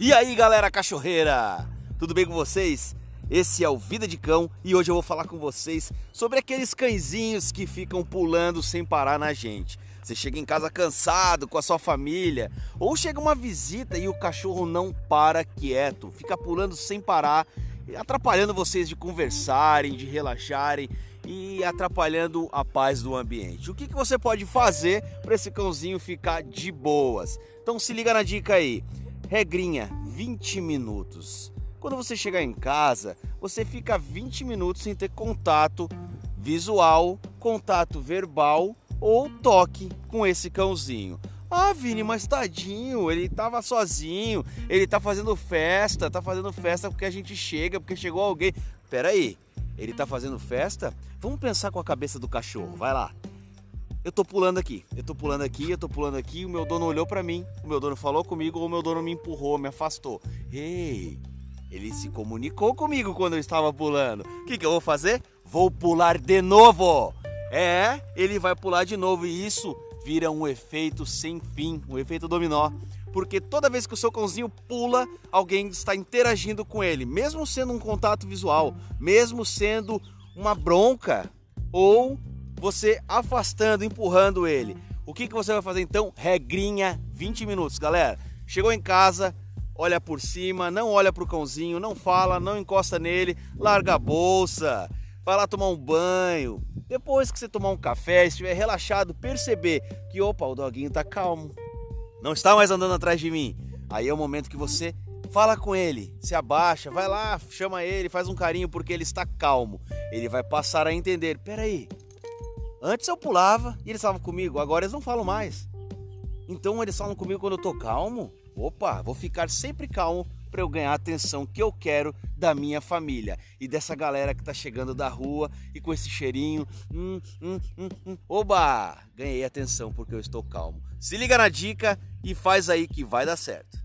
E aí galera cachorreira, tudo bem com vocês? Esse é o Vida de Cão e hoje eu vou falar com vocês sobre aqueles cãezinhos que ficam pulando sem parar na gente. Você chega em casa cansado com a sua família, ou chega uma visita e o cachorro não para quieto, fica pulando sem parar, atrapalhando vocês de conversarem, de relaxarem e atrapalhando a paz do ambiente. O que, que você pode fazer para esse cãozinho ficar de boas? Então se liga na dica aí. Regrinha: 20 minutos. Quando você chegar em casa, você fica 20 minutos sem ter contato visual, contato verbal ou toque com esse cãozinho. Ah, Vini, mas tadinho, ele tava sozinho, ele tá fazendo festa, tá fazendo festa porque a gente chega, porque chegou alguém. Pera aí, ele tá fazendo festa? Vamos pensar com a cabeça do cachorro, vai lá eu tô pulando aqui, eu tô pulando aqui, eu tô pulando aqui, o meu dono olhou para mim, o meu dono falou comigo, ou o meu dono me empurrou, me afastou. Ei, ele se comunicou comigo quando eu estava pulando. O que, que eu vou fazer? Vou pular de novo. É, ele vai pular de novo e isso vira um efeito sem fim, um efeito dominó. Porque toda vez que o seu cãozinho pula, alguém está interagindo com ele, mesmo sendo um contato visual, mesmo sendo uma bronca ou você afastando, empurrando ele. O que, que você vai fazer então? Regrinha 20 minutos, galera. Chegou em casa, olha por cima, não olha pro cãozinho, não fala, não encosta nele, larga a bolsa, vai lá tomar um banho. Depois que você tomar um café, estiver relaxado, perceber que opa, o doguinho tá calmo, não está mais andando atrás de mim. Aí é o momento que você fala com ele, se abaixa, vai lá, chama ele, faz um carinho porque ele está calmo. Ele vai passar a entender. Peraí, Antes eu pulava e eles estavam comigo, agora eles não falam mais. Então eles falam comigo quando eu tô calmo. Opa, vou ficar sempre calmo para eu ganhar a atenção que eu quero da minha família e dessa galera que tá chegando da rua e com esse cheirinho. Hum, hum, hum, hum. Oba! Ganhei atenção porque eu estou calmo. Se liga na dica e faz aí que vai dar certo.